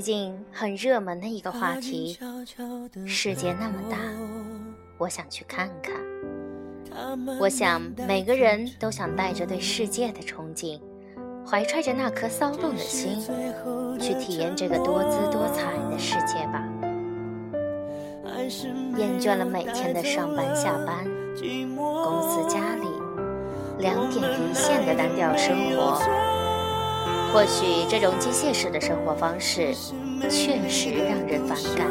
近很热门的一个话题，世界那么大，我想去看看。我想每个人都想带着对世界的憧憬，怀揣着那颗骚动的心，去体验这个多姿多彩的世界吧。厌倦了每天的上班下班、公司家里两点一线的单调生活。或许这种机械式的生活方式确实让人反感，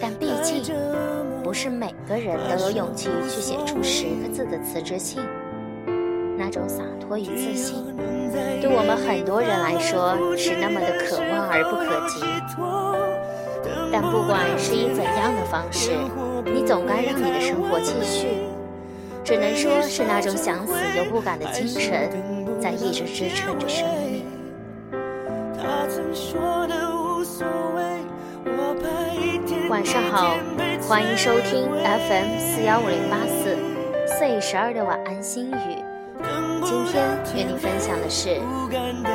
但毕竟不是每个人都有勇气去写出十个字的辞职信。那种洒脱与自信，对我们很多人来说是那么的可望而不可及。但不管是以怎样的方式，你总该让你的生活继续。只能说是那种想死又不敢的精神。在一直支撑着生命。晚上好，欢迎收听 FM 四幺五零八四 C 十二的晚安心语。今天与你分享的是：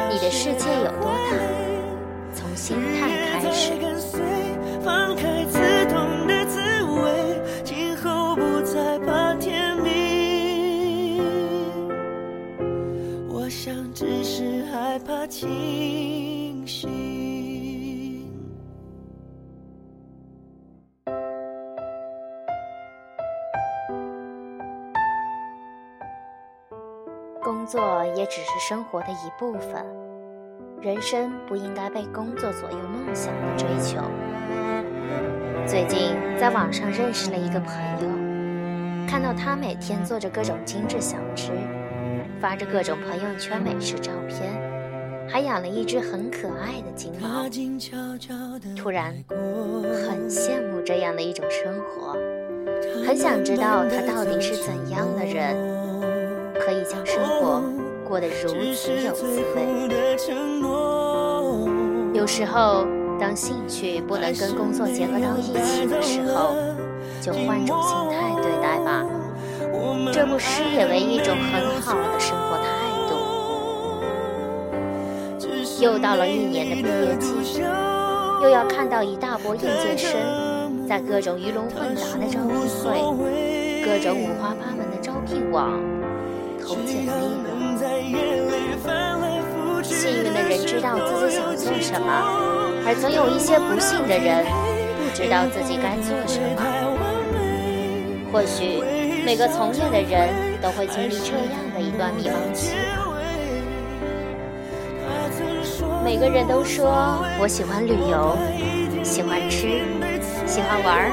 你的世界有多大？从心态开始。清醒。工作也只是生活的一部分，人生不应该被工作左右梦想的追求。最近在网上认识了一个朋友，看到他每天做着各种精致小吃。发着各种朋友圈美食照片，还养了一只很可爱的金毛。突然，很羡慕这样的一种生活，很想知道他到底是怎样的人，可以将生活过得如此有滋味。有时候，当兴趣不能跟工作结合到一起的时候，就换种心态对待吧。这不失也为一种很好的生活又到了一年的毕业季，又要看到一大波应届生在各种鱼龙混杂的招聘会、各种五花八门的招聘网投简历了。幸运的人知道自己想做什么，而总有一些不幸的人不知道自己该做什么。或许。每个从业的人都会经历这样的一段迷茫期。每个人都说我喜欢旅游，喜欢吃，喜欢玩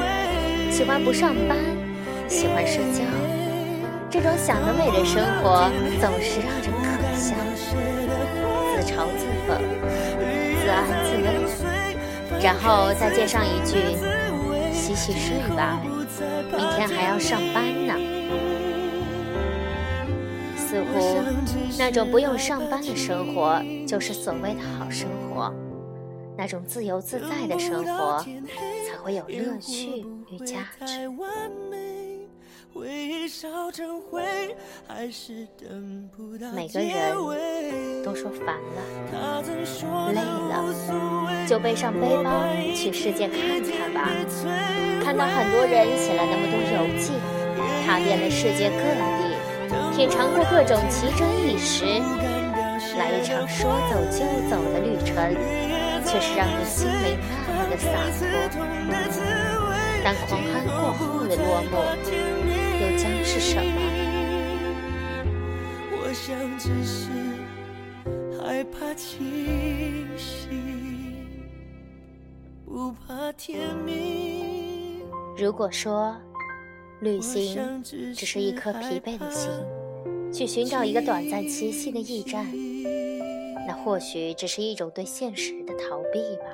喜欢不上班，喜欢社交。这种想得美的生活总是让人可笑，自嘲自讽，自安自乐，然后再接上一句：洗洗睡吧。明天还要上班呢，似乎那种不用上班的生活就是所谓的好生活，那种自由自在的生活才会有乐趣与价值。每个人都说烦了、累了，就背上背包去世界看看吧。看到很多人写了那么多游记，踏遍了世界各地，品尝过各种奇珍异食，来一场说走就走的旅程，却是让你心里那么的洒脱。但狂欢过后的落寞。又将是什么？我想只是害怕清醒，不怕天明。如果说旅行只是一颗疲惫的心，去寻找一个短暂栖息的驿站，那或许只是一种对现实的逃避吧。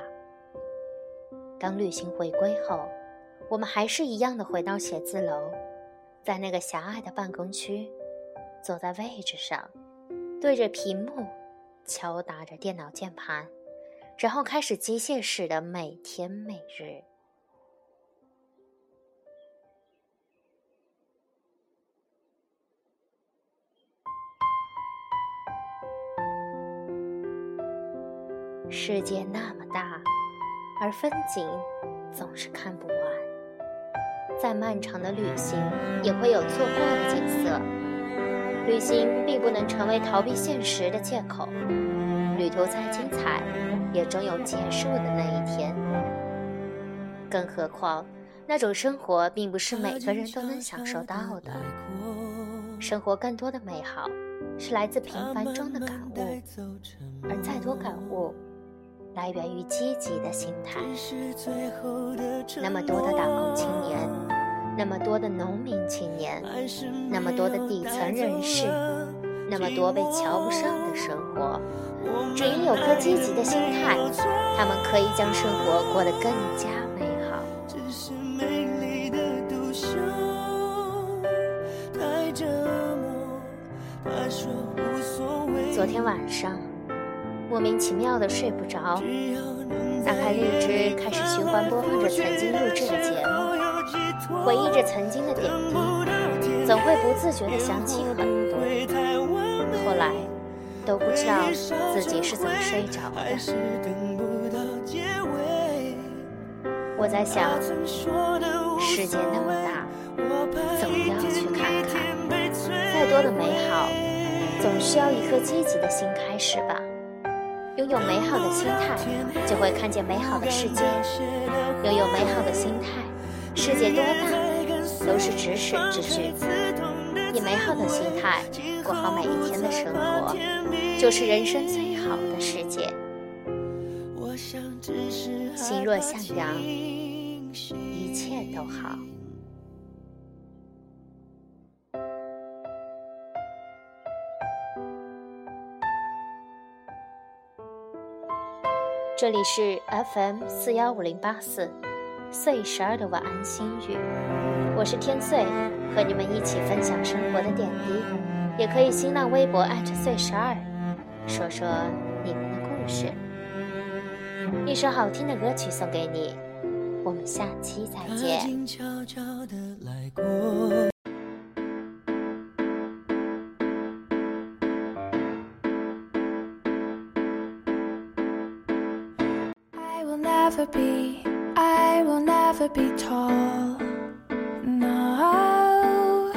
当旅行回归后，我们还是一样的回到写字楼。在那个狭隘的办公区，坐在位置上，对着屏幕，敲打着电脑键盘，然后开始机械式的每天每日。世界那么大，而风景总是看不完。再漫长的旅行，也会有错过的景色。旅行并不能成为逃避现实的借口。旅途再精彩，也终有结束的那一天。更何况，那种生活并不是每个人都能享受到的。生活更多的美好，是来自平凡中的感悟，而再多感悟，来源于积极的心态。那么多的打工青年，那么多的农民青年，那么多的底层人士，那么多被瞧不上的生活，只因有颗积极的心态，他们可以将生活过得更加美好。昨天晚上，莫名其妙的睡不着，打开荔枝，开始循环播放着曾经录制的节目，回忆着曾经的点滴，总会不自觉的想起很多。后来都不知道自己是怎么睡着的。我在想，世界那么大，总要去看看。再多的美好。总需要一颗积极的心开始吧。拥有美好的心态，就会看见美好的世界。拥有美好的心态，世界多大都是咫尺之距。以美好的心态过好每一天的生活，就是人生最好的世界。心若向阳，一切都好。这里是 FM 四幺五零八四，岁十二的晚安心语，我是天岁，和你们一起分享生活的点滴，也可以新浪微博岁十二，说说你们的故事。一首好听的歌曲送给你，我们下期再见。悄悄的来过 be tall. No.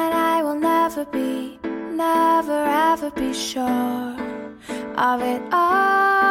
And I will never be, never ever be sure of it all.